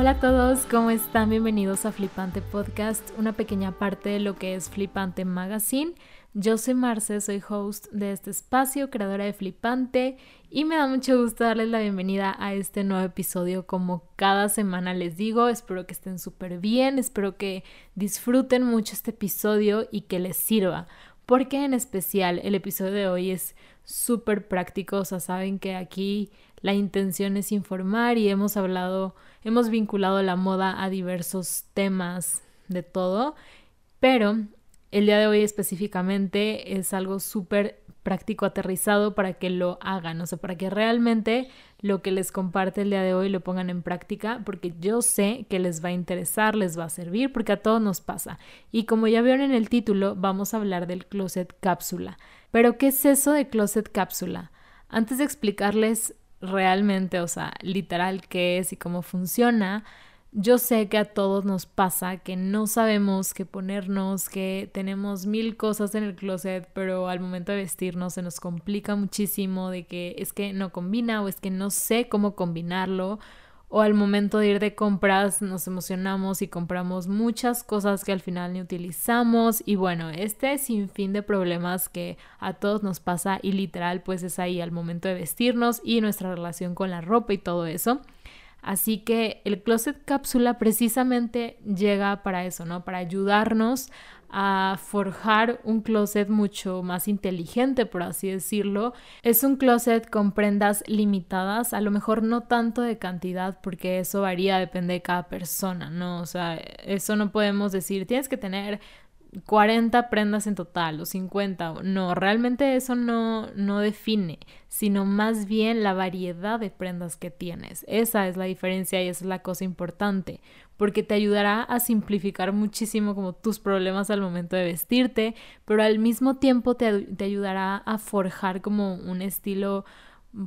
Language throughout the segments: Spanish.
Hola a todos, ¿cómo están? Bienvenidos a Flipante Podcast, una pequeña parte de lo que es Flipante Magazine. Yo soy Marce, soy host de este espacio, creadora de Flipante, y me da mucho gusto darles la bienvenida a este nuevo episodio como cada semana les digo. Espero que estén súper bien, espero que disfruten mucho este episodio y que les sirva, porque en especial el episodio de hoy es súper práctico, o sea, saben que aquí la intención es informar y hemos hablado, hemos vinculado la moda a diversos temas de todo, pero el día de hoy específicamente es algo súper práctico aterrizado para que lo hagan, o sea, para que realmente lo que les comparte el día de hoy lo pongan en práctica, porque yo sé que les va a interesar, les va a servir, porque a todos nos pasa. Y como ya vieron en el título, vamos a hablar del closet cápsula. Pero, ¿qué es eso de closet cápsula? Antes de explicarles realmente, o sea, literal qué es y cómo funciona, yo sé que a todos nos pasa que no sabemos qué ponernos, que tenemos mil cosas en el closet, pero al momento de vestirnos se nos complica muchísimo de que es que no combina o es que no sé cómo combinarlo. O al momento de ir de compras nos emocionamos y compramos muchas cosas que al final ni utilizamos. Y bueno, este sinfín de problemas que a todos nos pasa y literal pues es ahí al momento de vestirnos y nuestra relación con la ropa y todo eso. Así que el closet cápsula precisamente llega para eso, ¿no? Para ayudarnos a forjar un closet mucho más inteligente, por así decirlo. Es un closet con prendas limitadas, a lo mejor no tanto de cantidad, porque eso varía, depende de cada persona, ¿no? O sea, eso no podemos decir, tienes que tener 40 prendas en total o 50. No, realmente eso no, no define, sino más bien la variedad de prendas que tienes. Esa es la diferencia y esa es la cosa importante, porque te ayudará a simplificar muchísimo como tus problemas al momento de vestirte, pero al mismo tiempo te, te ayudará a forjar como un estilo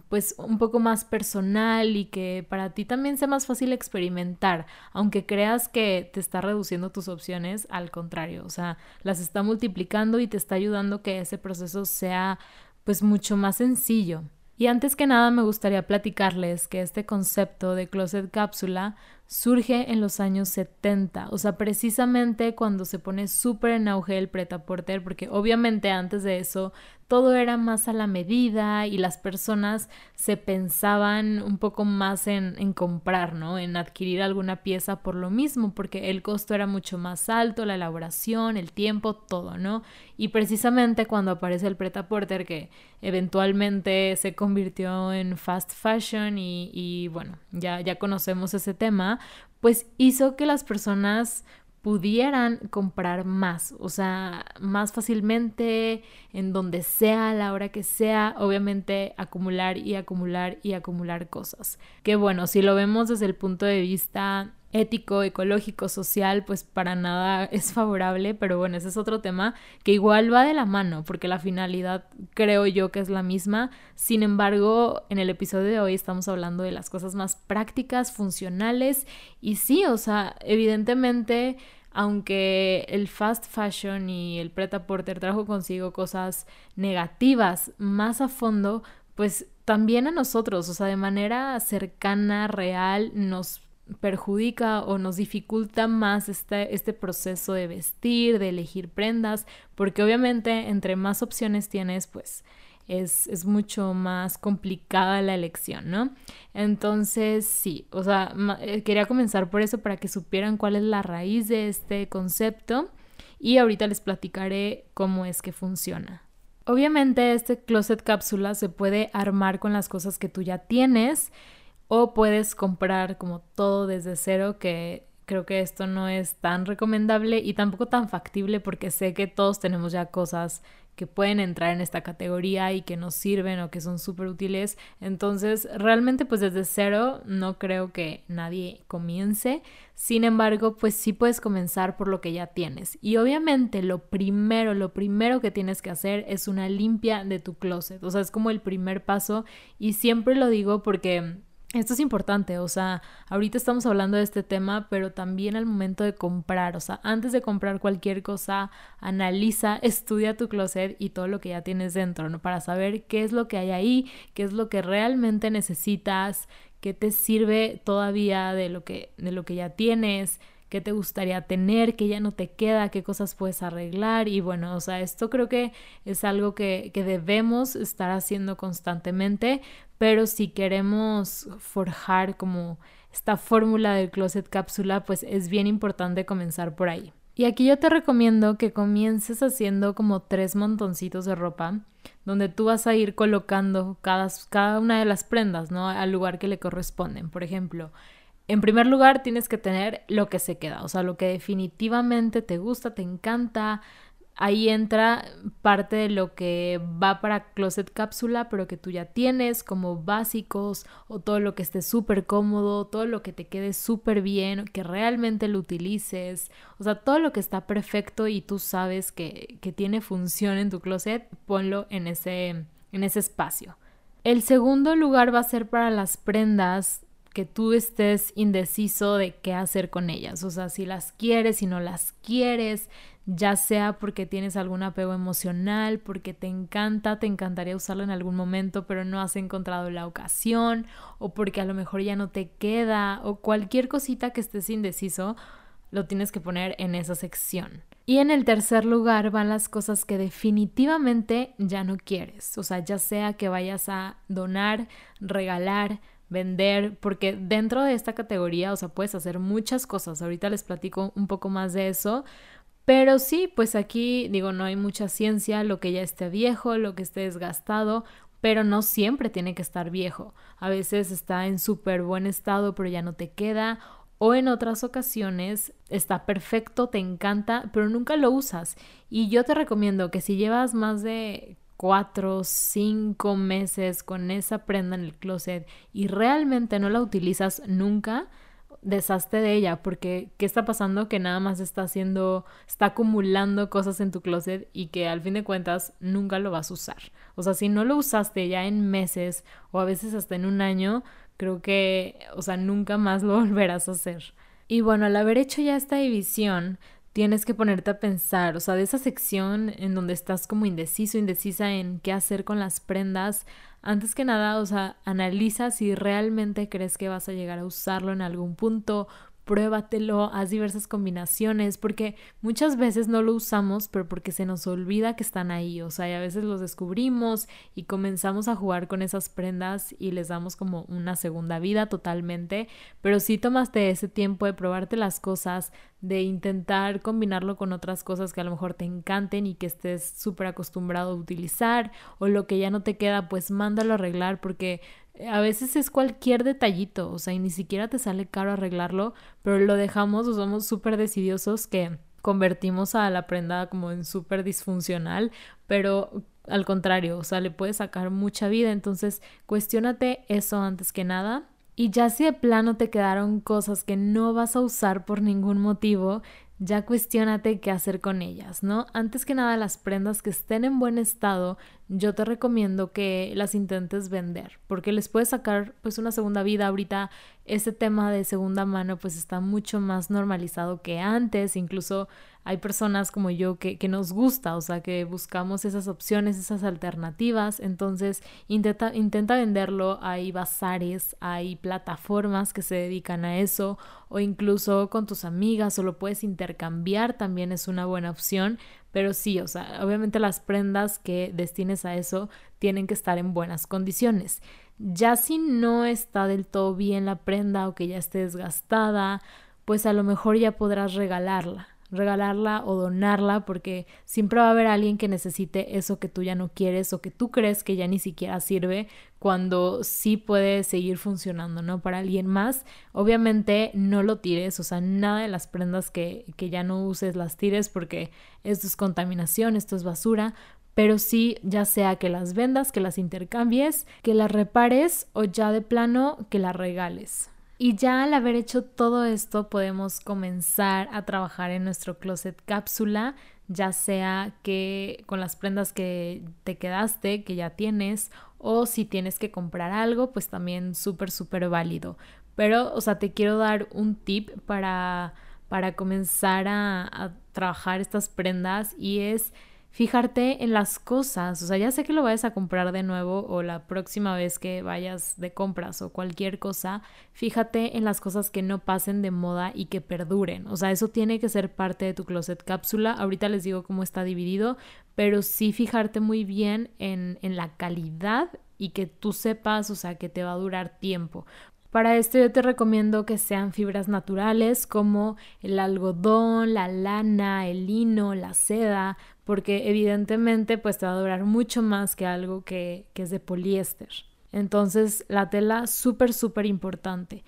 pues un poco más personal y que para ti también sea más fácil experimentar, aunque creas que te está reduciendo tus opciones, al contrario, o sea, las está multiplicando y te está ayudando que ese proceso sea pues mucho más sencillo. Y antes que nada me gustaría platicarles que este concepto de closet cápsula surge en los años 70, o sea, precisamente cuando se pone súper en auge el pretaporter, porque obviamente antes de eso todo era más a la medida y las personas se pensaban un poco más en, en, comprar, ¿no? En adquirir alguna pieza por lo mismo, porque el costo era mucho más alto, la elaboración, el tiempo, todo, ¿no? Y precisamente cuando aparece el preta porter, que eventualmente se convirtió en fast fashion y, y bueno, ya, ya conocemos ese tema, pues hizo que las personas pudieran comprar más, o sea, más fácilmente, en donde sea, a la hora que sea, obviamente acumular y acumular y acumular cosas. Que bueno, si lo vemos desde el punto de vista ético, ecológico, social, pues para nada es favorable, pero bueno, ese es otro tema que igual va de la mano, porque la finalidad creo yo que es la misma. Sin embargo, en el episodio de hoy estamos hablando de las cosas más prácticas, funcionales, y sí, o sea, evidentemente aunque el fast fashion y el preta porter trajo consigo cosas negativas más a fondo, pues también a nosotros, o sea, de manera cercana, real, nos perjudica o nos dificulta más este, este proceso de vestir, de elegir prendas, porque obviamente entre más opciones tienes, pues es, es, mucho más complicada la elección, ¿no? Entonces, sí, o sea, eh, quería comenzar por eso para que supieran cuál es la raíz de este concepto y ahorita les platicaré cómo es que funciona. Obviamente este closet cápsula se puede armar con las cosas que tú ya tienes o puedes comprar como todo desde cero, que creo que esto no es tan recomendable y tampoco tan factible porque sé que todos tenemos ya cosas que pueden entrar en esta categoría y que nos sirven o que son súper útiles. Entonces, realmente pues desde cero no creo que nadie comience. Sin embargo, pues sí puedes comenzar por lo que ya tienes. Y obviamente lo primero, lo primero que tienes que hacer es una limpia de tu closet. O sea, es como el primer paso y siempre lo digo porque esto es importante, o sea, ahorita estamos hablando de este tema, pero también al momento de comprar, o sea, antes de comprar cualquier cosa, analiza, estudia tu closet y todo lo que ya tienes dentro, ¿no? Para saber qué es lo que hay ahí, qué es lo que realmente necesitas, qué te sirve todavía de lo que, de lo que ya tienes, qué te gustaría tener, qué ya no te queda, qué cosas puedes arreglar y bueno, o sea, esto creo que es algo que, que debemos estar haciendo constantemente, pero si queremos forjar como esta fórmula del closet cápsula, pues es bien importante comenzar por ahí. Y aquí yo te recomiendo que comiences haciendo como tres montoncitos de ropa, donde tú vas a ir colocando cada, cada una de las prendas, ¿no? Al lugar que le corresponden. Por ejemplo, en primer lugar, tienes que tener lo que se queda, o sea, lo que definitivamente te gusta, te encanta. Ahí entra parte de lo que va para closet cápsula, pero que tú ya tienes, como básicos, o todo lo que esté súper cómodo, todo lo que te quede súper bien, que realmente lo utilices, o sea, todo lo que está perfecto y tú sabes que, que tiene función en tu closet, ponlo en ese, en ese espacio. El segundo lugar va a ser para las prendas que tú estés indeciso de qué hacer con ellas. O sea, si las quieres, si no las quieres, ya sea porque tienes algún apego emocional, porque te encanta, te encantaría usarlo en algún momento, pero no has encontrado la ocasión, o porque a lo mejor ya no te queda, o cualquier cosita que estés indeciso, lo tienes que poner en esa sección. Y en el tercer lugar van las cosas que definitivamente ya no quieres. O sea, ya sea que vayas a donar, regalar, vender, porque dentro de esta categoría, o sea, puedes hacer muchas cosas. Ahorita les platico un poco más de eso. Pero sí, pues aquí digo, no hay mucha ciencia, lo que ya esté viejo, lo que esté desgastado, pero no siempre tiene que estar viejo. A veces está en súper buen estado, pero ya no te queda. O en otras ocasiones está perfecto, te encanta, pero nunca lo usas. Y yo te recomiendo que si llevas más de cuatro, cinco meses con esa prenda en el closet y realmente no la utilizas nunca, deshazte de ella, porque ¿qué está pasando? Que nada más está haciendo, está acumulando cosas en tu closet y que al fin de cuentas nunca lo vas a usar. O sea, si no lo usaste ya en meses o a veces hasta en un año, creo que, o sea, nunca más lo volverás a hacer. Y bueno, al haber hecho ya esta división, tienes que ponerte a pensar, o sea, de esa sección en donde estás como indeciso, indecisa en qué hacer con las prendas, antes que nada, o sea, analiza si realmente crees que vas a llegar a usarlo en algún punto, pruébatelo, haz diversas combinaciones, porque muchas veces no lo usamos, pero porque se nos olvida que están ahí, o sea, y a veces los descubrimos y comenzamos a jugar con esas prendas y les damos como una segunda vida totalmente, pero si tomaste ese tiempo de probarte las cosas, de intentar combinarlo con otras cosas que a lo mejor te encanten y que estés súper acostumbrado a utilizar, o lo que ya no te queda, pues mándalo a arreglar, porque a veces es cualquier detallito, o sea, y ni siquiera te sale caro arreglarlo, pero lo dejamos somos súper decidiosos que convertimos a la prenda como en súper disfuncional, pero al contrario, o sea, le puedes sacar mucha vida, entonces cuestionate eso antes que nada. Y ya si de plano te quedaron cosas que no vas a usar por ningún motivo, ya cuestionate qué hacer con ellas, ¿no? Antes que nada, las prendas que estén en buen estado, yo te recomiendo que las intentes vender, porque les puedes sacar pues una segunda vida. Ahorita este tema de segunda mano pues está mucho más normalizado que antes, incluso hay personas como yo que, que, nos gusta, o sea, que buscamos esas opciones, esas alternativas. Entonces, intenta, intenta venderlo. Hay bazares, hay plataformas que se dedican a eso, o incluso con tus amigas, o lo puedes intercambiar, también es una buena opción. Pero sí, o sea, obviamente las prendas que destines a eso tienen que estar en buenas condiciones. Ya si no está del todo bien la prenda o que ya esté desgastada, pues a lo mejor ya podrás regalarla regalarla o donarla porque siempre va a haber alguien que necesite eso que tú ya no quieres o que tú crees que ya ni siquiera sirve cuando sí puede seguir funcionando, ¿no? Para alguien más, obviamente no lo tires, o sea, nada de las prendas que, que ya no uses las tires porque esto es contaminación, esto es basura, pero sí, ya sea que las vendas, que las intercambies, que las repares o ya de plano que las regales. Y ya al haber hecho todo esto podemos comenzar a trabajar en nuestro closet cápsula, ya sea que con las prendas que te quedaste, que ya tienes, o si tienes que comprar algo, pues también súper, súper válido. Pero, o sea, te quiero dar un tip para, para comenzar a, a trabajar estas prendas y es fijarte en las cosas, o sea, ya sé que lo vayas a comprar de nuevo o la próxima vez que vayas de compras o cualquier cosa, fíjate en las cosas que no pasen de moda y que perduren, o sea, eso tiene que ser parte de tu closet cápsula, ahorita les digo cómo está dividido, pero sí fijarte muy bien en, en la calidad y que tú sepas, o sea, que te va a durar tiempo. Para esto yo te recomiendo que sean fibras naturales como el algodón, la lana, el lino, la seda, porque evidentemente pues te va a durar mucho más que algo que, que es de poliéster. Entonces la tela súper, súper importante.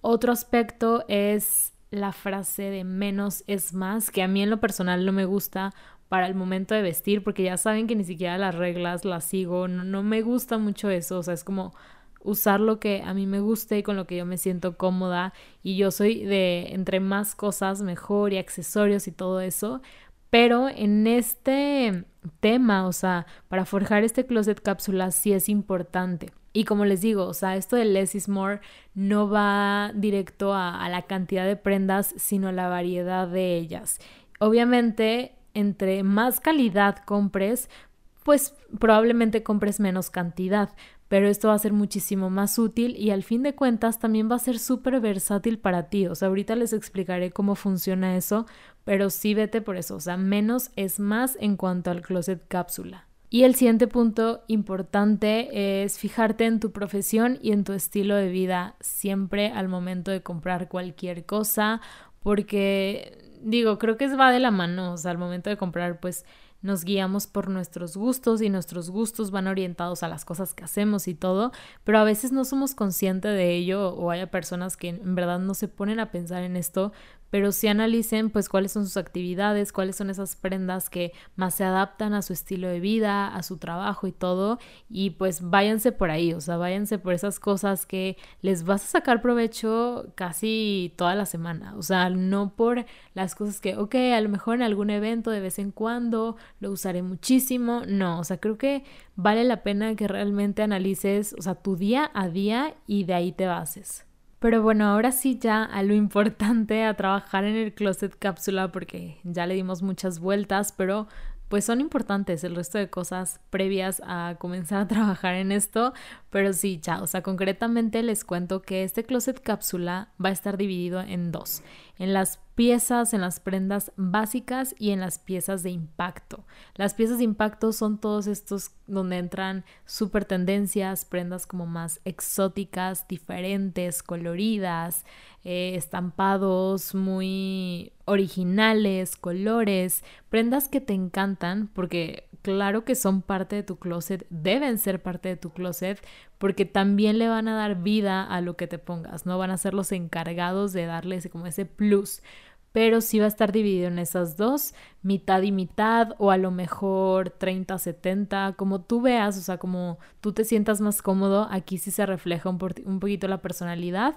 Otro aspecto es la frase de menos es más, que a mí en lo personal no me gusta para el momento de vestir, porque ya saben que ni siquiera las reglas las sigo, no, no me gusta mucho eso, o sea, es como usar lo que a mí me guste y con lo que yo me siento cómoda y yo soy de entre más cosas mejor y accesorios y todo eso, pero en este tema, o sea, para forjar este closet cápsula sí es importante. Y como les digo, o sea, esto de less is more no va directo a, a la cantidad de prendas, sino a la variedad de ellas. Obviamente, entre más calidad compres, pues probablemente compres menos cantidad, pero esto va a ser muchísimo más útil y al fin de cuentas también va a ser súper versátil para ti. O sea, ahorita les explicaré cómo funciona eso, pero sí vete por eso, o sea, menos es más en cuanto al closet cápsula. Y el siguiente punto importante es fijarte en tu profesión y en tu estilo de vida siempre al momento de comprar cualquier cosa, porque digo, creo que va de la mano, o sea, al momento de comprar pues nos guiamos por nuestros gustos y nuestros gustos van orientados a las cosas que hacemos y todo, pero a veces no somos conscientes de ello o hay personas que en verdad no se ponen a pensar en esto, pero sí analicen pues cuáles son sus actividades, cuáles son esas prendas que más se adaptan a su estilo de vida, a su trabajo y todo, y pues váyanse por ahí, o sea, váyanse por esas cosas que les vas a sacar provecho casi toda la semana, o sea, no por las cosas que, ok, a lo mejor en algún evento de vez en cuando lo usaré muchísimo, no, o sea, creo que vale la pena que realmente analices, o sea, tu día a día y de ahí te bases. Pero bueno, ahora sí ya a lo importante, a trabajar en el closet cápsula porque ya le dimos muchas vueltas, pero pues son importantes el resto de cosas previas a comenzar a trabajar en esto, pero sí, ya, o sea, concretamente les cuento que este closet cápsula va a estar dividido en dos, en las piezas, en las prendas básicas y en las piezas de impacto. Las piezas de impacto son todos estos donde entran super tendencias, prendas como más exóticas, diferentes, coloridas, eh, estampados muy originales, colores, prendas que te encantan porque claro que son parte de tu closet, deben ser parte de tu closet, porque también le van a dar vida a lo que te pongas, no van a ser los encargados de darle ese, como ese plus. Pero sí va a estar dividido en esas dos, mitad y mitad, o a lo mejor 30-70, como tú veas, o sea, como tú te sientas más cómodo, aquí sí se refleja un, un poquito la personalidad,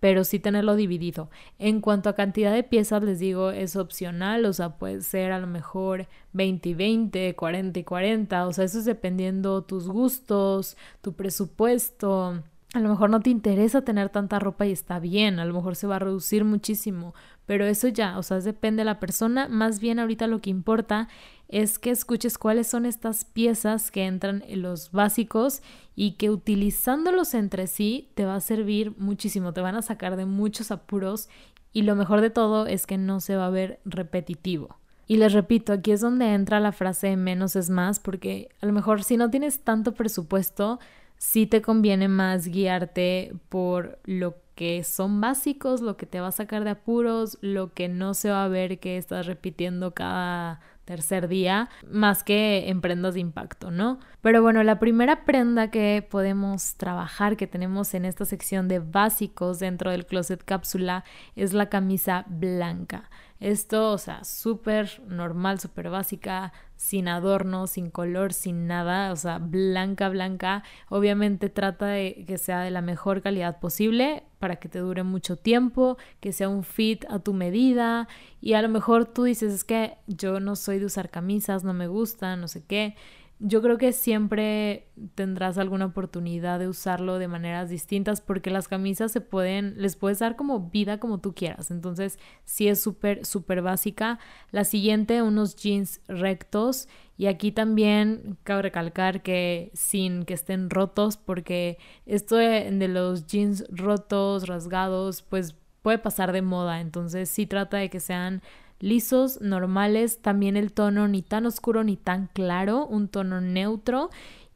pero sí tenerlo dividido. En cuanto a cantidad de piezas, les digo, es opcional, o sea, puede ser a lo mejor 20 y 20, 40 y 40, o sea, eso es dependiendo tus gustos, tu presupuesto. A lo mejor no te interesa tener tanta ropa y está bien, a lo mejor se va a reducir muchísimo, pero eso ya, o sea, depende de la persona, más bien ahorita lo que importa es que escuches cuáles son estas piezas que entran en los básicos y que utilizándolos entre sí te va a servir muchísimo, te van a sacar de muchos apuros y lo mejor de todo es que no se va a ver repetitivo. Y les repito, aquí es donde entra la frase menos es más, porque a lo mejor si no tienes tanto presupuesto, sí te conviene más guiarte por lo que son básicos, lo que te va a sacar de apuros, lo que no se va a ver que estás repitiendo cada tercer día, más que en prendas de impacto, ¿no? Pero bueno, la primera prenda que podemos trabajar, que tenemos en esta sección de básicos dentro del closet cápsula, es la camisa blanca. Esto, o sea, súper normal, súper básica, sin adorno, sin color, sin nada, o sea, blanca, blanca. Obviamente trata de que sea de la mejor calidad posible para que te dure mucho tiempo, que sea un fit a tu medida y a lo mejor tú dices, es que yo no soy de usar camisas, no me gusta, no sé qué yo creo que siempre tendrás alguna oportunidad de usarlo de maneras distintas porque las camisas se pueden, les puedes dar como vida como tú quieras. Entonces, sí es súper, súper básica. La siguiente, unos jeans rectos. Y aquí también cabe recalcar que sin que estén rotos porque esto de, los jeans rotos, rasgados, pues puede pasar de moda. Entonces, sí trata de que sean lisos, normales, también el tono ni tan oscuro ni tan claro, un tono neutro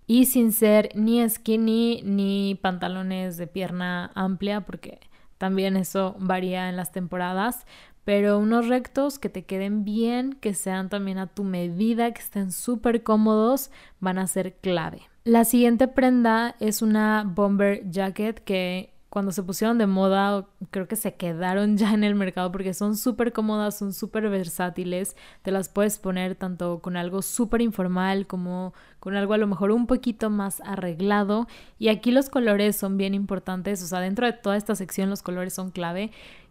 y sin ser ni skinny ni pantalones de pierna amplia porque también eso varía en las temporadas, pero unos rectos que te queden bien, que sean también a tu medida, que estén súper cómodos, van a ser clave. La siguiente prenda es una bomber jacket que cuando se pusieron de moda, creo que se quedaron ya en el mercado porque son súper cómodas, son súper versátiles, te las puedes poner tanto con algo súper informal como con algo a lo mejor un poquito más arreglado. Y aquí los colores son bien importantes, o sea, dentro de toda esta sección los colores son clave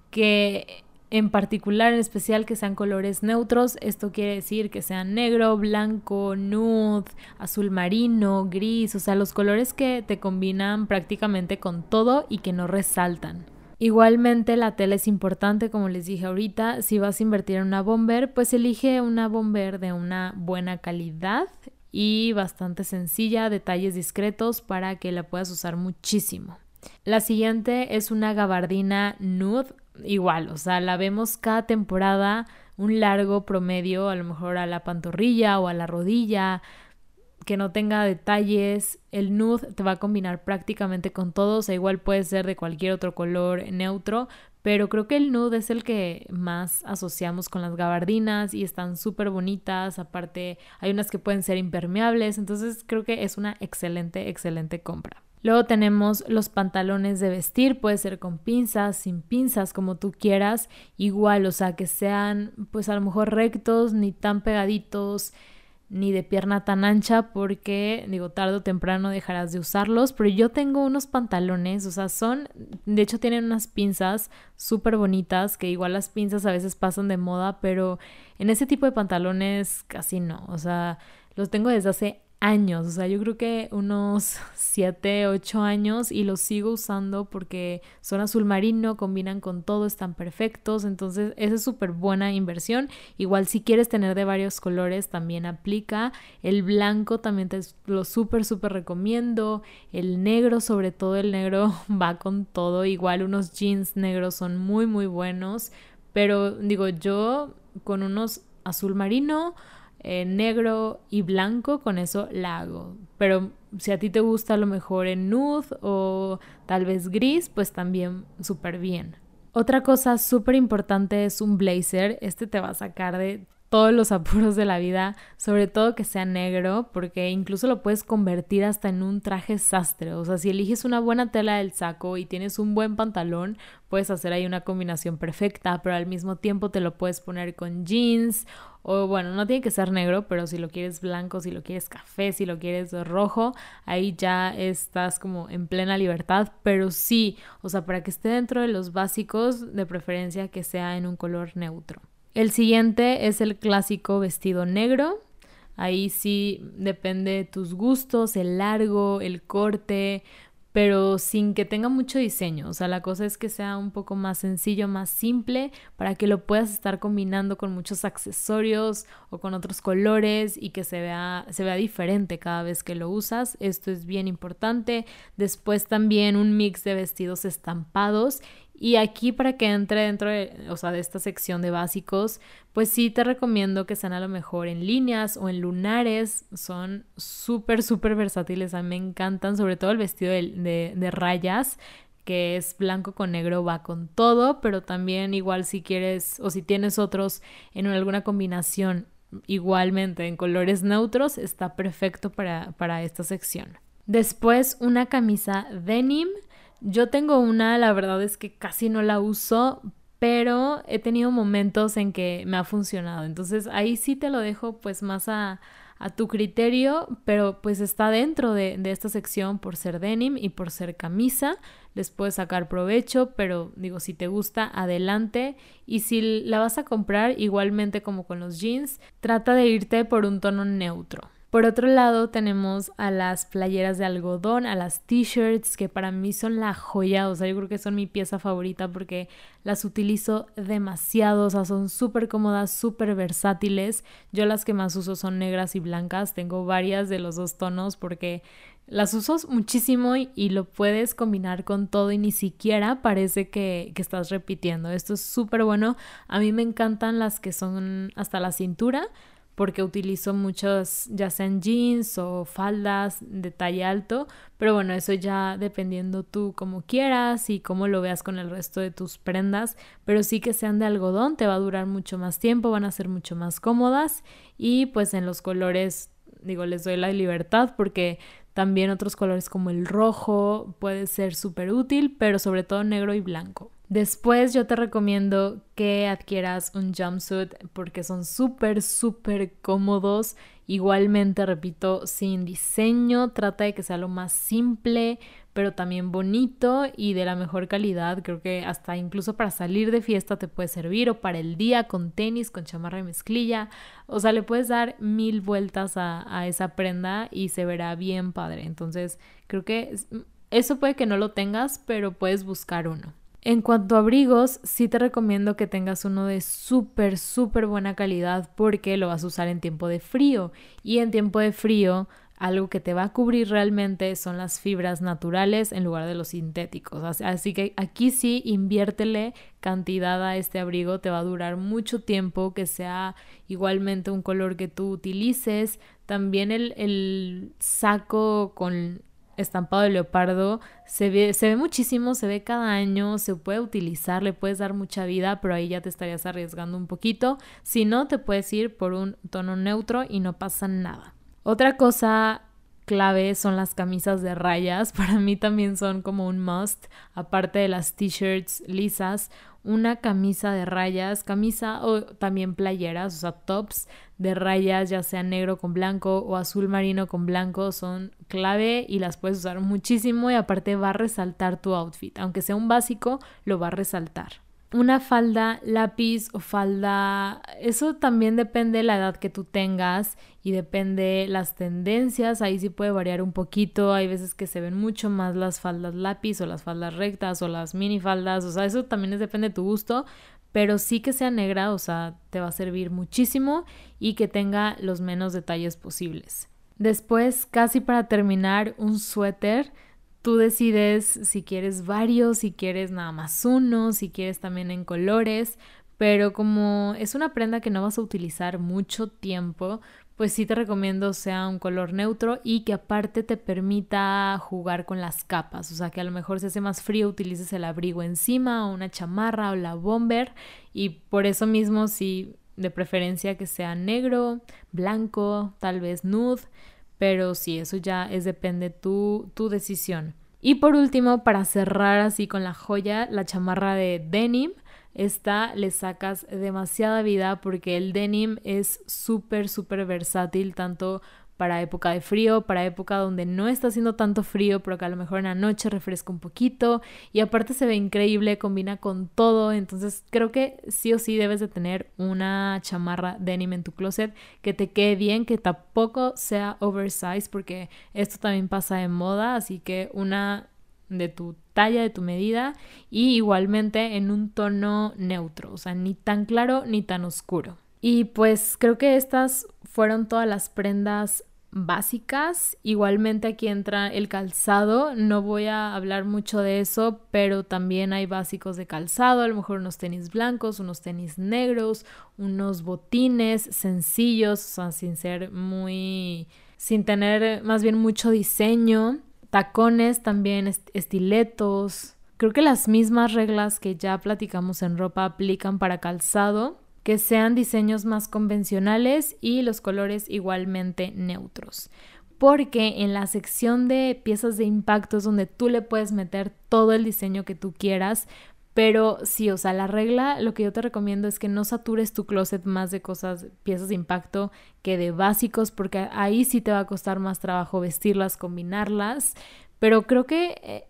que en particular, en especial que sean colores neutros. Esto quiere decir que sean negro, blanco, nude, azul marino, gris, o sea, los colores que te combinan prácticamente con todo y que no resaltan. Igualmente la tela es importante, como les dije ahorita, si vas a invertir en una bomber, pues elige una bomber de una buena calidad y bastante sencilla, detalles discretos para que la puedas usar muchísimo. La siguiente es una gabardina nude igual, o sea, la vemos cada temporada un largo promedio, a lo mejor a la pantorrilla o a la rodilla, que no tenga detalles. El nude te va a combinar prácticamente con todo, o sea, igual puede ser de cualquier otro color neutro, pero creo que el nude es el que más asociamos con las gabardinas y están súper bonitas, aparte hay unas que pueden ser impermeables, entonces creo que es una excelente, excelente compra. Luego tenemos los pantalones de vestir, puede ser con pinzas, sin pinzas, como tú quieras, igual, o sea, que sean pues a lo mejor rectos, ni tan pegaditos, ni de pierna tan ancha, porque digo, tarde o temprano dejarás de usarlos, pero yo tengo unos pantalones, o sea, son, de hecho tienen unas pinzas súper bonitas, que igual las pinzas a veces pasan de moda, pero en ese tipo de pantalones casi no, o sea, los tengo desde hace años, o sea, yo creo que unos 7, 8 años y los sigo usando porque son azul marino, combinan con todo, están perfectos, entonces esa es súper buena inversión. Igual si quieres tener de varios colores también aplica. El blanco también te lo súper, súper recomiendo. El negro, sobre todo el negro, va con todo. Igual unos jeans negros son muy, muy buenos, pero digo yo con unos azul marino eh, negro y blanco, con eso la hago. Pero si a ti te gusta a lo mejor en nude o tal vez gris, pues también súper bien. Otra cosa súper importante es un blazer. Este te va a sacar de todos los apuros de la vida, sobre todo que sea negro, porque incluso lo puedes convertir hasta en un traje sastre. O sea, si eliges una buena tela del saco y tienes un buen pantalón, puedes hacer ahí una combinación perfecta, pero al mismo tiempo te lo puedes poner con jeans o bueno, no tiene que ser negro, pero si lo quieres blanco, si lo quieres café, si lo quieres rojo, ahí ya estás como en plena libertad, pero sí, o sea, para que esté dentro de los básicos, de preferencia que sea en un color neutro. El siguiente es el clásico vestido negro. Ahí sí depende de tus gustos, el largo, el corte, pero sin que tenga mucho diseño. O sea, la cosa es que sea un poco más sencillo, más simple, para que lo puedas estar combinando con muchos accesorios o con otros colores y que se vea, se vea diferente cada vez que lo usas. Esto es bien importante. Después también un mix de vestidos estampados y aquí para que entre dentro de, o sea, de esta sección de básicos, pues sí te recomiendo que sean a lo mejor en líneas o en lunares. Son súper, súper versátiles. A mí me encantan, sobre todo el vestido de, de, rayas que es blanco con negro, va con todo, pero también igual si quieres o si tienes otros en alguna combinación igualmente en colores neutros, está perfecto para, para esta sección. Después una camisa denim yo tengo una, la verdad es que casi no la uso, pero he tenido momentos en que me ha funcionado. Entonces ahí sí te lo dejo pues más a, tu criterio, pero pues está dentro de, de, esta sección por ser denim y por ser camisa. Les puedes sacar provecho, pero digo, si te gusta, adelante. Y si la vas a comprar igualmente como con los jeans, trata de irte por un tono neutro. Por otro lado, tenemos a las playeras de algodón, a las t-shirts, que para mí son la joya, o sea, yo creo que son mi pieza favorita porque las utilizo demasiado, o sea, son súper cómodas, súper versátiles. Yo las que más uso son negras y blancas, tengo varias de los dos tonos porque las uso muchísimo y, lo puedes combinar con todo y ni siquiera parece que, que estás repitiendo. Esto es súper bueno. A mí me encantan las que son hasta la cintura porque utilizo muchos, ya sean jeans o faldas de talla alto, pero bueno, eso ya dependiendo tú como quieras y cómo lo veas con el resto de tus prendas, pero sí que sean de algodón, te va a durar mucho más tiempo, van a ser mucho más cómodas y pues en los colores, digo, les doy la libertad porque también otros colores como el rojo puede ser súper útil, pero sobre todo negro y blanco. Después yo te recomiendo que adquieras un jumpsuit porque son súper, súper cómodos. Igualmente, repito, sin diseño, trata de que sea lo más simple, pero también bonito y de la mejor calidad. Creo que hasta incluso para salir de fiesta te puede servir o para el día con tenis, con chamarra y mezclilla. O sea, le puedes dar mil vueltas a, a esa prenda y se verá bien padre. Entonces, creo que eso puede que no lo tengas, pero puedes buscar uno. En cuanto a abrigos, sí te recomiendo que tengas uno de súper, súper buena calidad porque lo vas a usar en tiempo de frío. Y en tiempo de frío, algo que te va a cubrir realmente son las fibras naturales en lugar de los sintéticos. Así que aquí sí, inviértele cantidad a este abrigo, te va a durar mucho tiempo, que sea igualmente un color que tú utilices. También el, el saco con estampado de leopardo se ve, se ve muchísimo, se ve cada año, se puede utilizar, le puedes dar mucha vida, pero ahí ya te estarías arriesgando un poquito. Si no, te puedes ir por un tono neutro y no pasa nada. Otra cosa clave son las camisas de rayas. Para mí también son como un must, aparte de las t-shirts lisas una camisa de rayas, camisa o también playeras, o sea, tops de rayas, ya sea negro con blanco o azul marino con blanco, son clave y las puedes usar muchísimo y aparte va a resaltar tu outfit, aunque sea un básico, lo va a resaltar una falda lápiz o falda, eso también depende de la edad que tú tengas y depende las tendencias, ahí sí puede variar un poquito, hay veces que se ven mucho más las faldas lápiz o las faldas rectas o las mini faldas, o sea, eso también depende de tu gusto, pero sí que sea negra, o sea, te va a servir muchísimo y que tenga los menos detalles posibles. Después, casi para terminar, un suéter Tú decides si quieres varios, si quieres nada más uno, si quieres también en colores, pero como es una prenda que no vas a utilizar mucho tiempo, pues sí te recomiendo sea un color neutro y que aparte te permita jugar con las capas, o sea que a lo mejor si hace más frío utilices el abrigo encima o una chamarra o la bomber y por eso mismo sí de preferencia que sea negro, blanco, tal vez nude, pero sí, eso ya es depende tu, tu decisión. Y por último, para cerrar así con la joya, la chamarra de denim. Esta le sacas demasiada vida porque el denim es súper, súper versátil, tanto para época de frío, para época donde no está haciendo tanto frío, pero que a lo mejor en la noche refresca un poquito. Y aparte se ve increíble, combina con todo, entonces creo que sí o sí debes de tener una chamarra denim en tu closet que te quede bien, que tampoco sea oversize porque esto también pasa de moda, así que una de tu talla, de tu medida y igualmente en un tono neutro, o sea, ni tan claro ni tan oscuro. Y pues creo que estas fueron todas las prendas básicas. Igualmente aquí entra el calzado. No voy a hablar mucho de eso, pero también hay básicos de calzado. A lo mejor unos tenis blancos, unos tenis negros, unos botines sencillos, o sea, sin ser muy... sin tener más bien mucho diseño. Tacones también, estiletos. Creo que las mismas reglas que ya platicamos en ropa aplican para calzado que sean diseños más convencionales y los colores igualmente neutros. Porque en la sección de piezas de impacto es donde tú le puedes meter todo el diseño que tú quieras, pero sí, o sea, la regla, lo que yo te recomiendo es que no satures tu closet más de cosas, piezas de impacto que de básicos, porque ahí sí te va a costar más trabajo vestirlas, combinarlas. Pero creo que eh,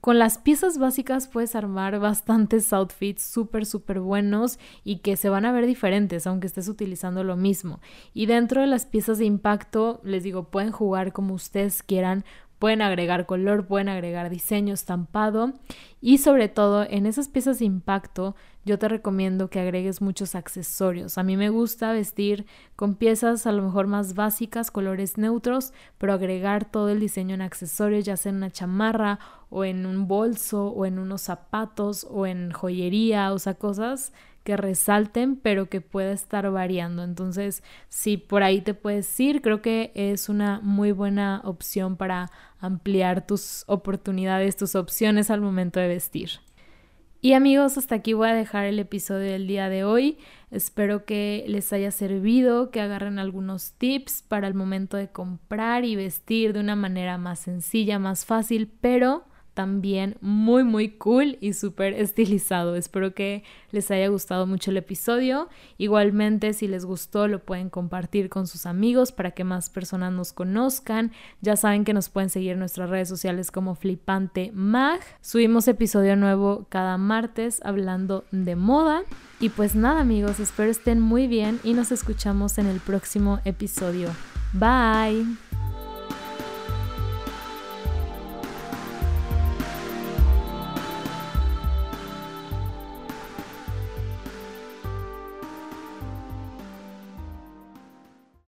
con las piezas básicas puedes armar bastantes outfits súper, súper buenos y que se van a ver diferentes, aunque estés utilizando lo mismo. Y dentro de las piezas de impacto, les digo, pueden jugar como ustedes quieran, Pueden agregar color, pueden agregar diseño, estampado y sobre todo en esas piezas de impacto yo te recomiendo que agregues muchos accesorios. A mí me gusta vestir con piezas a lo mejor más básicas, colores neutros, pero agregar todo el diseño en accesorios, ya sea en una chamarra o en un bolso o en unos zapatos o en joyería, o sea, cosas que resalten, pero que pueda estar variando. Entonces, si por ahí te puedes ir, creo que es una muy buena opción para ampliar tus oportunidades, tus opciones al momento de vestir. Y amigos, hasta aquí voy a dejar el episodio del día de hoy. Espero que les haya servido, que agarren algunos tips para el momento de comprar y vestir de una manera más sencilla, más fácil, pero también muy muy cool y súper estilizado. Espero que les haya gustado mucho el episodio. Igualmente si les gustó lo pueden compartir con sus amigos para que más personas nos conozcan. Ya saben que nos pueden seguir en nuestras redes sociales como Flipante Mag. Subimos episodio nuevo cada martes hablando de moda. Y pues nada amigos, espero estén muy bien y nos escuchamos en el próximo episodio. Bye.